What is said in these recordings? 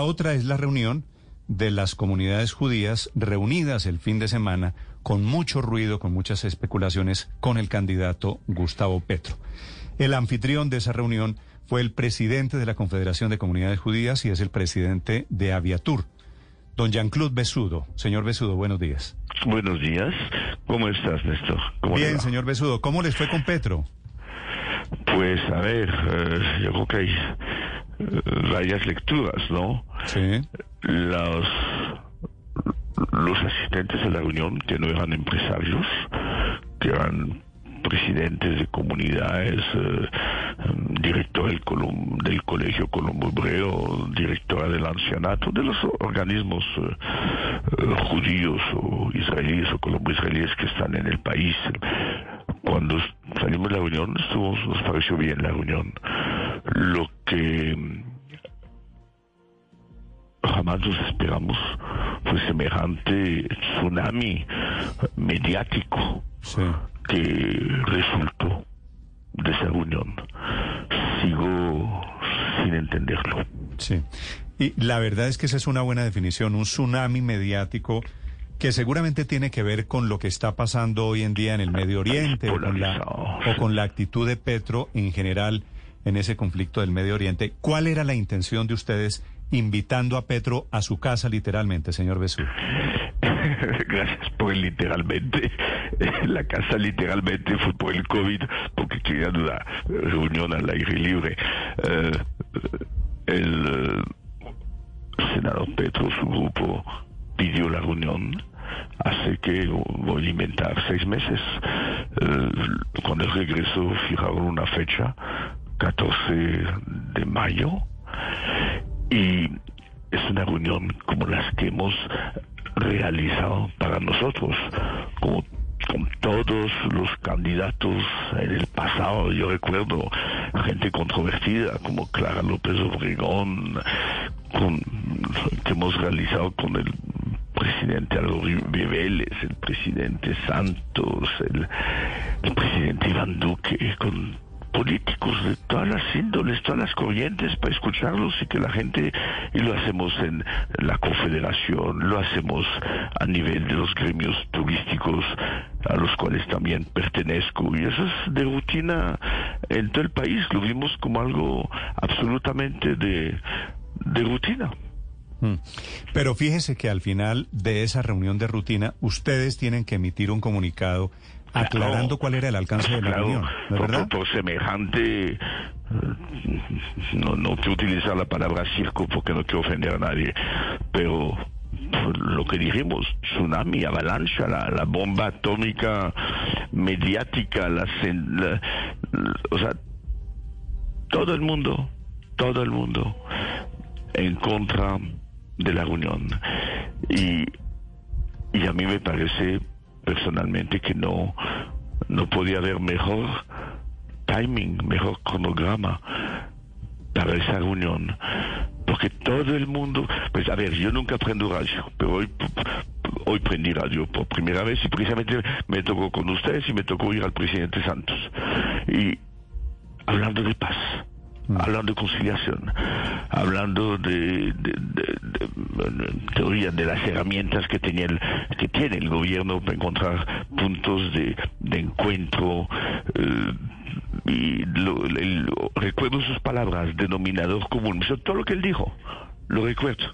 La otra es la reunión de las comunidades judías reunidas el fin de semana con mucho ruido, con muchas especulaciones con el candidato Gustavo Petro. El anfitrión de esa reunión fue el presidente de la Confederación de Comunidades Judías y es el presidente de Aviatur, don Jean-Claude Besudo. Señor Besudo, buenos días. Buenos días. ¿Cómo estás, Néstor? ¿Cómo le Bien, señor Besudo, ¿cómo les fue con Petro? Pues, a ver, eh, yo creo que hay varias lecturas, ¿no? Sí. Los, los asistentes a la reunión, que no eran empresarios, que eran presidentes de comunidades, eh, director del, Colum- del Colegio Colombo Hebreo, directora del ancianato, de los organismos eh, eh, judíos o israelíes o colombo israelíes que están en el país. Cuando salimos de la reunión, estuvo, nos pareció bien la reunión. Lo que jamás nos esperamos fue semejante tsunami mediático Sí. que resultó de esa reunión. Sigo sin entenderlo. Sí. Y la verdad es que esa es una buena definición, un tsunami mediático que seguramente tiene que ver con lo que está pasando hoy en día en el Medio Oriente o con la, o con la actitud de Petro en general en ese conflicto del Medio Oriente. ¿Cuál era la intención de ustedes invitando a Petro a su casa literalmente, señor Besú? Gracias por el literalmente. La casa literalmente fue por el COVID porque querían una reunión al aire libre. Eh, el senador Petro, su grupo, pidió la reunión hace que voy a inventar seis meses. Eh, cuando regresó fijaron una fecha, 14 de mayo, y es una reunión como las que hemos realizado para nosotros, como con todos los candidatos en el pasado. Yo recuerdo gente controvertida como Clara López Obregón, con, que hemos realizado con el presidente Álvaro Vélez, el presidente Santos, el, el presidente Iván Duque, con políticos de todas las índoles, todas las corrientes para escucharlos y que la gente, y lo hacemos en la confederación, lo hacemos a nivel de los gremios turísticos a los cuales también pertenezco y eso es de rutina en todo el país, lo vimos como algo absolutamente de, de rutina. Mm. Pero fíjese que al final de esa reunión de rutina, ustedes tienen que emitir un comunicado aclarando Claro. cuál era el alcance de la Claro, reunión, ¿no es por, verdad? por semejante, eh, no, no quiero utilizar la palabra circo porque no quiero ofender a nadie, pero lo que dijimos, tsunami, avalancha, la, la bomba atómica mediática, la- la- o sea, todo el mundo, todo el mundo en contra de la reunión. Y, y a mí me parece personalmente que no, no podía haber mejor timing, mejor cronograma para esa reunión. Porque todo el mundo, pues a ver, yo nunca prendo radio, pero hoy, hoy prendí radio por primera vez y precisamente me tocó con ustedes y me tocó ir al presidente Santos. Y hablando de paz, hablando de conciliación, hablando de, de- de- de- teoría de las herramientas que tenía el, que tiene el gobierno para encontrar puntos de, de encuentro eh, y lo- el- recuerdo sus palabras denominador común Eso, todo lo que él dijo lo recuerdo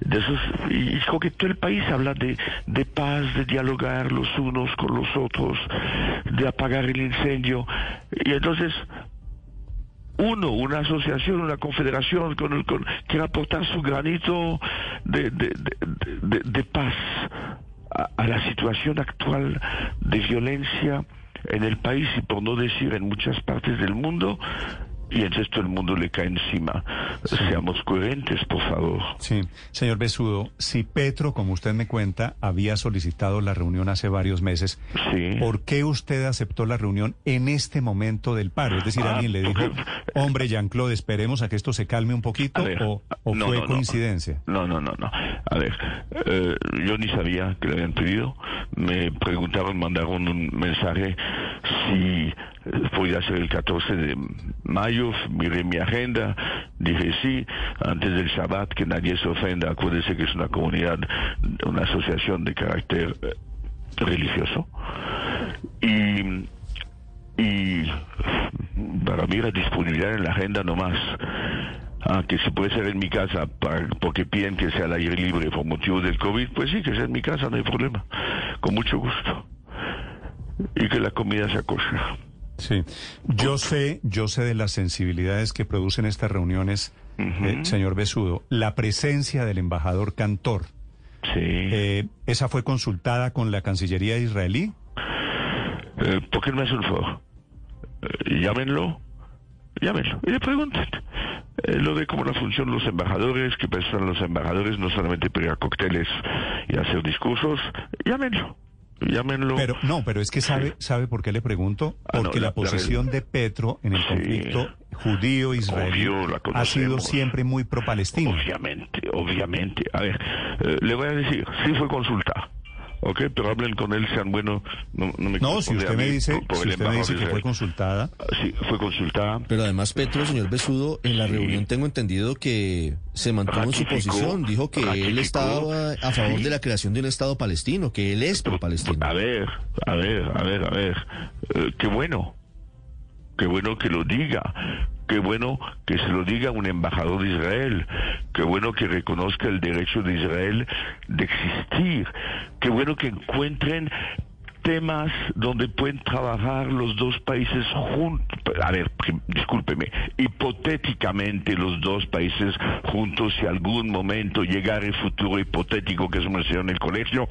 de esos, y creo que todo el país habla de, de paz, de dialogar los unos con los otros, de apagar el incendio. Y entonces, uno, una asociación, una confederación con, el- con- quiere aportar su granito de, de, de- paz a la situación actual de violencia en el país y por no decir en muchas partes del mundo, y entonces todo el mundo le cae encima. Seamos coherentes, por favor. Sí, señor Besudo, si Petro, como usted me cuenta, había solicitado la reunión hace varios meses, Sí. ¿por qué usted aceptó la reunión en este momento del paro? Es decir, Ah, alguien le dijo, hombre, Jean-Claude, esperemos a que esto se calme un poquito, ver, o, o no, fue no. coincidencia. No, no, no, no. A ver, eh, yo ni sabía que le habían pedido. Me preguntaron, mandaron un mensaje si podía ser el 14 de mayo. Miré mi agenda, dije sí, antes del Shabbat, que nadie se ofenda. Acuérdese que es una comunidad, una asociación de carácter eh, religioso. Y y para mí la disponibilidad en la agenda nomás. Ah, que si puede ser en mi casa para- porque piden que sea al aire libre por motivo del COVID, pues sí, que sea en mi casa, no hay problema. Con mucho gusto. Y que la comida sea kosher. Sí, yo sé, yo sé de las sensibilidades que producen estas reuniones, eh, señor Besudo. La presencia del embajador Cantor, Sí. eh, ¿esa fue consultada con la Cancillería israelí? Eh, ¿Por qué no hace un favor? Eh, llámenlo, llámenlo y le pregunten. Eh, lo de cómo la función los embajadores, que pensan los embajadores no solamente pegar cócteles y hacer discursos, llámenlo, llámenlo. Pero no, pero es que sabe, sabe por qué le pregunto, Ah, no, porque la- la, la posición verdad- de Petro en el conflicto judío-israelí Obvio, la ha sido siempre muy pro-palestino. Obviamente, obviamente. A ver, eh, le voy a decir, sí fue consulta. ¿Ok? Pero hablen con él, sean buenos. No, no me No, si usted me dice, por- por si usted me dice que fue consultada, Ah, Sí, fue consultada. Pero además, Petro, señor Besudo, en la Sí. reunión tengo entendido que se mantuvo en su posición. Dijo que él estaba a favor sí. de la creación de un Estado palestino, que él es pro-palestino. A ver, a ver, a ver, a ver. Eh, qué bueno. Qué bueno que lo diga. Qué bueno que se lo diga un embajador de Israel. Qué bueno que reconozca el derecho de Israel de existir. Qué bueno que encuentren temas donde pueden trabajar los dos países juntos. A ver, discúlpeme, hipotéticamente los dos países juntos, si algún momento llegara el futuro hipotético que se mencionó en el colegio,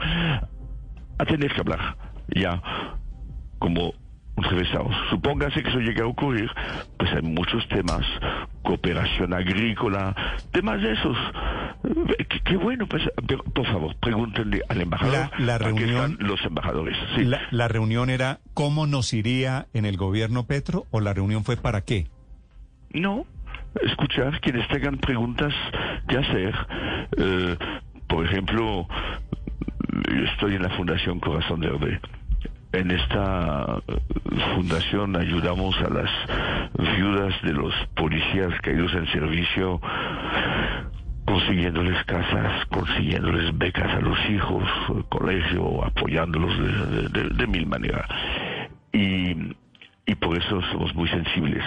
a tener que hablar ya como revesados. Supóngase que eso llegue a ocurrir, pues hay muchos temas, cooperación agrícola, temas de esos. Eh, Qué, qué bueno, pues, pero, por favor, pregúntenle al embajador. La- la reunión- los embajadores. Sí. la, la reunión era cómo nos iría en el gobierno Petro o la reunión fue para qué? No, escuchar quienes tengan preguntas que hacer. Eh, por ejemplo, yo estoy en la Fundación Corazón Verde. En esta eh, fundación ayudamos a las viudas de los policías caídos en servicio, consiguiéndoles casas, consiguiéndoles becas a los hijos, colegio, apoyándolos de, mil maneras. Y, y por eso somos muy sensibles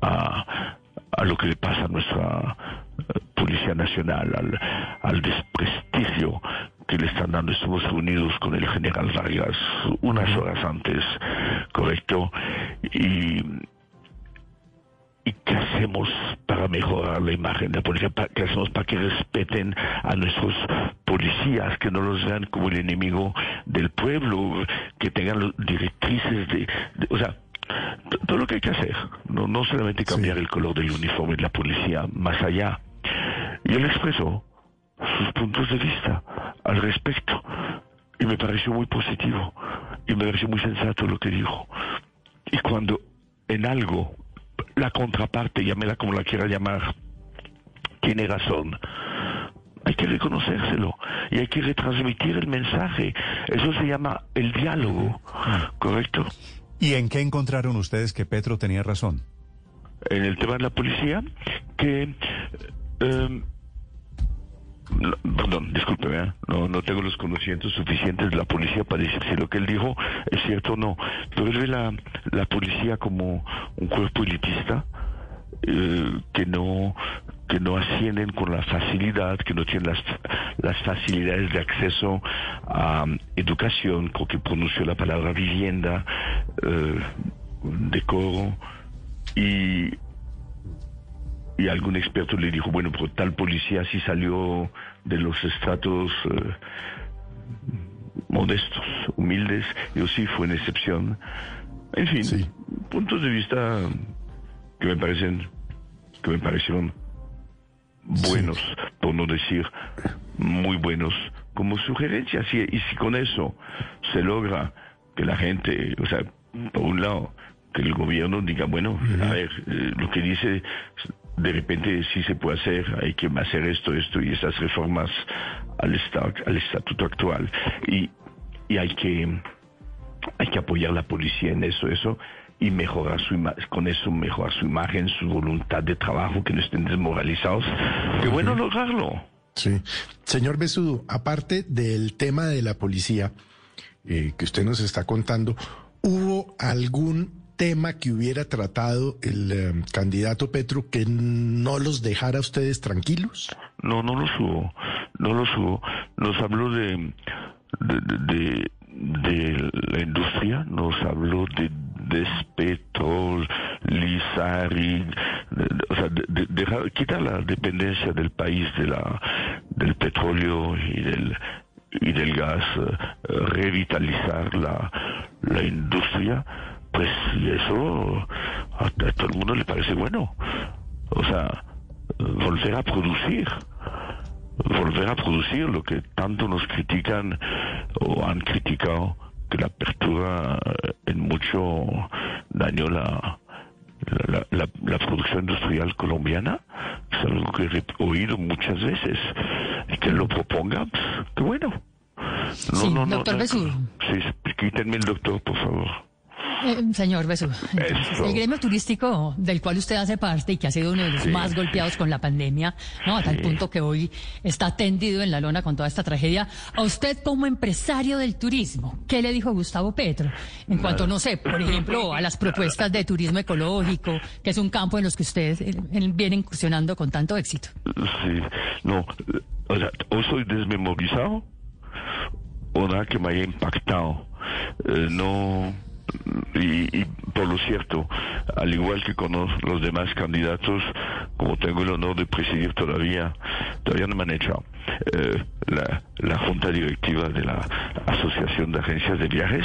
a, a lo que le pasa a nuestra eh, Policía Nacional, al, al desprestigio que le están dando. Estamos reunidos con el general Vargas unas horas antes, correcto, y, ¿Y qué hacemos para mejorar la imagen de la policía? ¿Qué hacemos para que respeten a nuestros policías, que no los vean como el enemigo del pueblo, que tengan directrices de... de- o sea, todo lo que hay que hacer, no, no solamente cambiar el color del uniforme de la policía, más allá. Y él expresó sus puntos de vista al respecto y me pareció muy positivo y me pareció muy sensato lo que dijo. Y cuando en algo la contraparte, llámela como la quiera llamar, tiene razón, hay que reconocérselo y hay que retransmitir el mensaje. Eso se llama el diálogo, ¿correcto? ¿Y en qué encontraron ustedes que Petro tenía razón? en el tema de la policía que eh, no, perdón, discúlpeme, ¿eh? no, no tengo los conocimientos suficientes de la policía para decir si lo que él dijo es cierto o no, él ve la, la policía como un cuerpo elitista eh, que no que no ascienden con la facilidad, que no tienen las, las facilidades de acceso a um, educación, creo que pronunció la palabra vivienda, eh, decoro, y, y algún experto le dijo, bueno, pero tal policía sí salió de los estratos eh, modestos, humildes, y sí fue una excepción. En fin, Sí. puntos de vista que me parecen, que me parecieron buenos, por no decir muy buenos, como sugerencias. Y, y si con eso se logra que la gente, o sea, por un lado, que el gobierno diga, bueno, a ver, eh, lo que dice, de repente sí se puede hacer, hay que hacer esto, esto y esas reformas al, al estatuto actual. Y, y hay que hay que apoyar la policía en eso, eso, y mejorar su ima- con eso mejorar su imagen, su voluntad de trabajo, que no estén desmoralizados. Qué bueno lograrlo. Sí. Señor Besudo, aparte del tema de la policía eh, que usted nos está contando, ¿hubo algún tema que hubiera tratado el eh, candidato Petro que no los dejara a ustedes tranquilos? No, no lo subo, no lo subo. Nos habló de, de, la industria, nos habló de Despetrol, Lizari, de- de- o sea, de, de- dejar- quitar la dependencia del país de la, del petróleo y del y del gas, eh, revitalizar la, la industria, pues eso a, a todo el mundo le parece bueno. O sea, volver a producir. Volver a producir lo que tanto nos critican o han criticado que la apertura eh, en mucho dañó la, la, la- la producción industrial colombiana. Es algo que he oído muchas veces. Y que lo proponga pues, qué bueno. No, Sí, doctor Besudo. sí, quítenme el doctor por favor Eh, señor entonces, Eso. el gremio turístico del cual usted hace parte y que ha sido uno de los Sí. más golpeados con la pandemia, ¿no? A tal Sí. punto que hoy está tendido en la lona con toda esta tragedia. A usted como empresario del turismo, ¿qué le dijo Gustavo Petro? En cuanto, no sé, por ejemplo, a las propuestas de turismo ecológico, que es un campo en los que usted eh, viene incursionando con tanto éxito. Sí, no, o sea, o soy desmemorizado o nada que me haya impactado. Eh, no, y, y por lo cierto, al igual que con los, demás candidatos, como tengo el honor de presidir todavía, todavía no me han echado. eh, la, la junta directiva de la Asociación de Agencias de Viajes,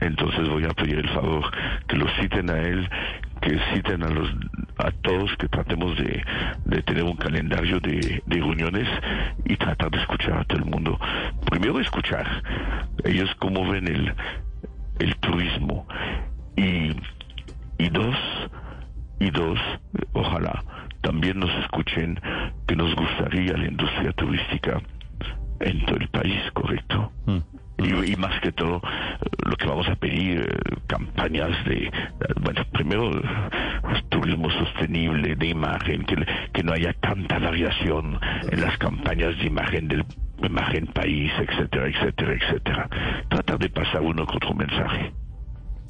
entonces voy a pedir el favor que lo citen a él, que citen a los a todos, que tratemos de, de tener un calendario de, de reuniones y tratar de escuchar a todo el mundo. Primero escuchar ellos cómo ven el, el turismo y, y dos y dos ojalá también nos escuchen que nos gustaría la industria turística en todo el país correcto y, y más que todo lo que vamos a pedir eh, campañas de bueno primero turismo sostenible de imagen que, que no haya tanta variación en las campañas de imagen del imagen país etcétera etcétera etcétera tratar de pasar uno con otro mensaje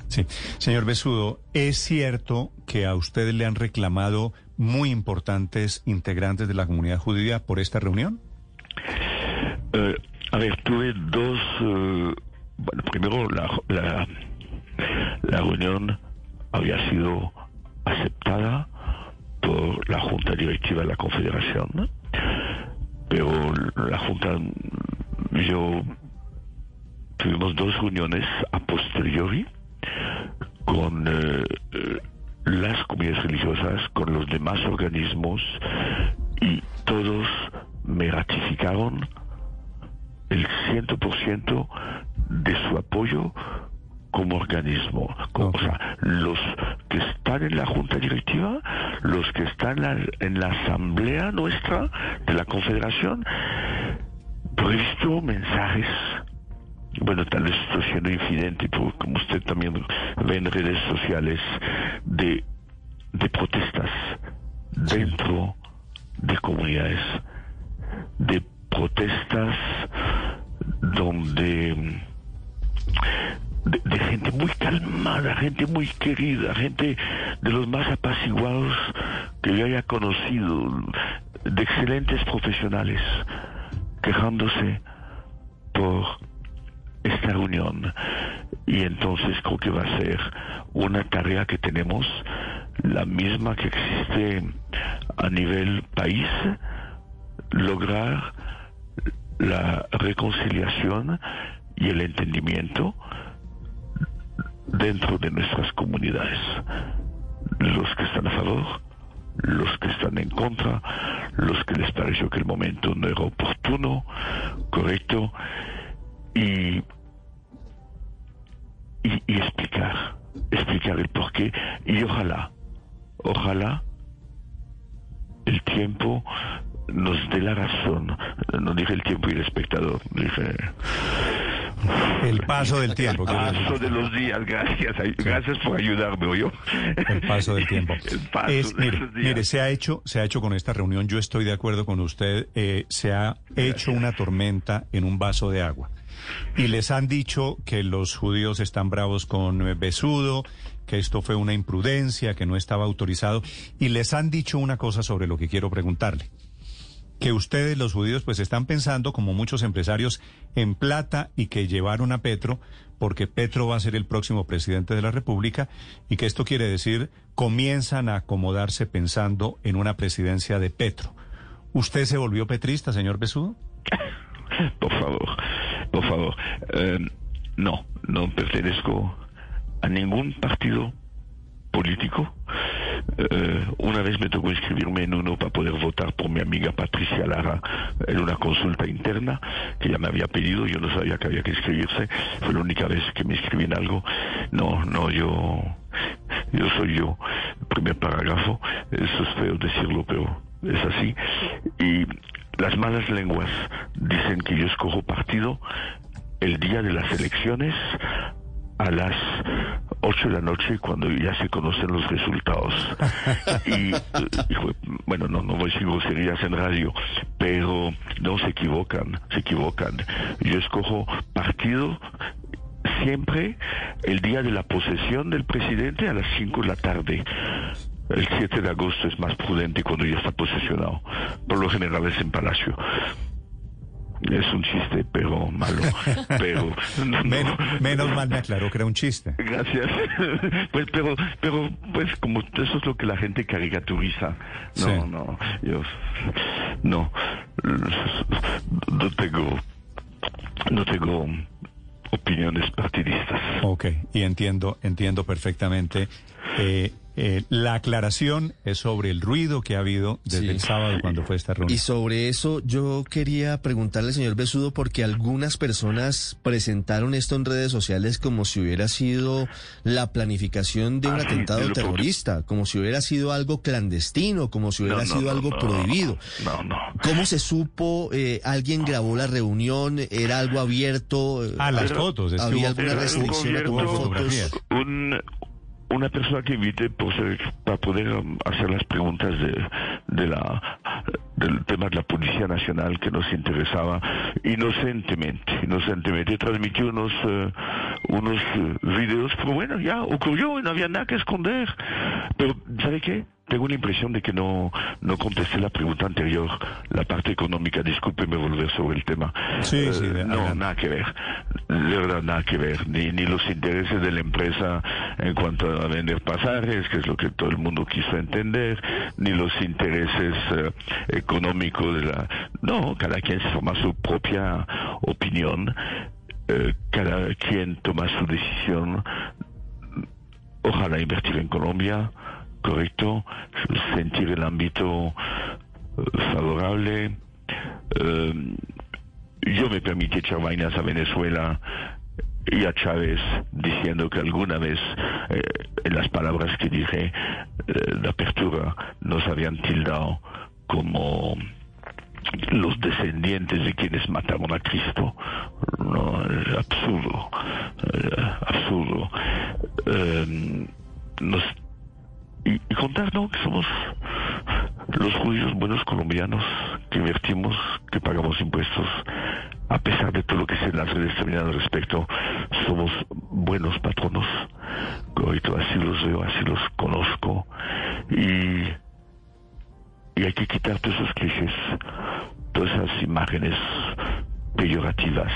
Sí. Señor Besudo, ¿es cierto que a ustedes le han reclamado muy importantes integrantes de la comunidad judía por esta reunión? Eh, a ver, tuve dos. eh, bueno, primero, la, la, la reunión había sido aceptada por la Junta Directiva de la Confederación, ¿no? Pero la Junta, yo. Tuvimos dos reuniones a posteriori con eh, eh, las comunidades religiosas, con los demás organismos y todos me ratificaron el 100% de su apoyo como organismo. Como, O sea, los que están en la junta directiva, los que están en la, en la asamblea nuestra de la confederación, pero he visto mensajes bueno, tal vez estoy siendo infidente, pero como usted también ve en redes sociales, de, de protestas dentro de comunidades, de protestas donde de, gente muy calmada, gente muy querida, gente de los más apaciguados que yo haya conocido, de excelentes profesionales, quejándose por esta reunión. Y entonces creo que va a ser una tarea que tenemos la misma que existe a nivel país lograr la reconciliación y el entendimiento dentro de nuestras comunidades. Los que están a favor, los que están en contra, los que les pareció que el momento no era oportuno, correcto, y, y, explicar, explicar el porqué, y ojalá, ojalá el tiempo nos dé la razón, no dije el tiempo y el espectador, dije... El paso del tiempo. decir. Paso de los días, gracias, gracias por ayudarme, ¿oyó? El paso del tiempo. El paso Es- de mire, los días. mire, se ha hecho, se ha hecho con esta reunión. Yo estoy de acuerdo con usted. eh, se ha hecho una tormenta en un vaso de agua y les han dicho que los judíos están bravos con eh, Besudo, que esto fue una imprudencia, que no estaba autorizado y les han dicho una cosa sobre lo que quiero preguntarle. Que ustedes, los judíos, pues están pensando, como muchos empresarios, en plata y que llevaron a Petro, porque Petro va a ser el próximo presidente de la República, y que esto quiere decir, comienzan a acomodarse pensando en una presidencia de Petro. ¿Usted se volvió petrista, señor Besudo? Por favor, por favor. Eh, no, no pertenezco a ningún partido político. Eh, una vez me tocó inscribirme en uno para poder votar por mi amiga Patricia Lara en una consulta interna que ya me había pedido, yo no sabía que había que inscribirse, fue la única vez que me inscribí en algo. No, no, yo, yo soy yo. Primer parágrafo, eso es feo decirlo, pero es así. Y las malas lenguas dicen que yo escojo partido el día de las elecciones a las 8 de la noche cuando ya se conocen los resultados. y, bueno, no, no voy a decir groserías en radio, pero no se equivocan, se equivocan. Yo escojo partido siempre el día de la posesión del presidente a las 5 de la tarde. El 7 de agosto es más prudente cuando ya está posesionado. Por lo general es en Palacio. Es un chiste, pero malo. Pero no, no. Men- menos mal me aclaró que era un chiste. Gracias. Pues, pero, pero, pues, como eso es lo que la gente caricaturiza. No, Sí. no, yo, no, no tengo, no tengo opiniones partidistas. Ok, y entiendo, entiendo perfectamente. Eh, eh, la aclaración es sobre el ruido que ha habido desde Sí. el sábado cuando fue esta reunión. Y sobre eso yo quería preguntarle al señor Besudo porque algunas personas presentaron esto en redes sociales como si hubiera sido la planificación de un Ah, atentado terrorista, como si hubiera sido algo clandestino, como si hubiera No, no, sido no, algo no, prohibido. No, no. ¿Cómo se supo? Eh, ¿Alguien grabó la reunión? ¿Era algo abierto? Ah, las fotos. Es que ¿Había alguna restricción a tomar fotos? fotografías. un, una persona que invité por ser- para poder um, hacer las preguntas de, de la del tema de la Policía Nacional que nos interesaba inocentemente, inocentemente transmitió unos eh, unos eh, videos, pero bueno, ya ocurrió y no había nada que esconder. Pero, ¿sabe qué? Tengo la impresión de que no, no contesté la pregunta anterior, la parte económica. Discúlpeme volver sobre el tema. Sí, sí, Eh, no, adelante. nada que ver. De verdad, nada que ver. Ni, ni los intereses de la empresa en cuanto a vender pasajes, que es lo que todo el mundo quiso entender, ni los intereses eh, económicos de la... No, cada quien se forma su propia opinión. Eh, cada quien toma su decisión. Ojalá invertir en Colombia, correcto, sentir el ámbito eh, favorable. Eh, yo me permití echar vainas a Venezuela y a Chávez diciendo que alguna vez eh, en las palabras que dije eh, de apertura nos habían tildado como los descendientes de quienes mataron a Cristo. No, absurdo, eh, absurdo. Eh, nos y, y contar, ¿no? Que somos los judíos buenos colombianos que invertimos, que pagamos impuestos, a pesar de todo lo que se en las redes terminan al respecto, somos buenos patronos. Correcto, así los veo, así los conozco. Y, y hay que quitar todos esos clichés, todas esas imágenes peyorativas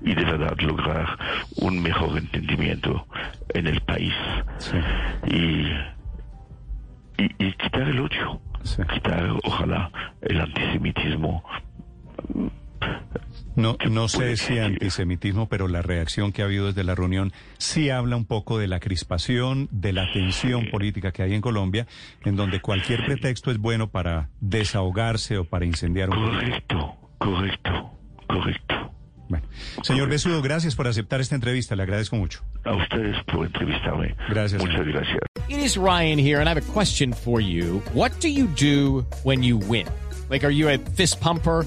y de verdad lograr un mejor entendimiento en el país. Sí. Y y, y quitar el odio, Sí. quitar, ojalá, el antisemitismo. No, no sé si antisemitismo, pero la reacción que ha habido desde la reunión sí habla un poco de la crispación, de la tensión política que hay en Colombia, en donde cualquier pretexto es bueno para desahogarse o para incendiar un Correcto, señor Besudo, gracias por aceptar esta entrevista, le agradezco mucho. A ustedes por entrevistarme. Gracias. Muchas señor. gracias. It is Ryan here, and I have a question for you. What do you do when you win? Like, are you a fist pumper?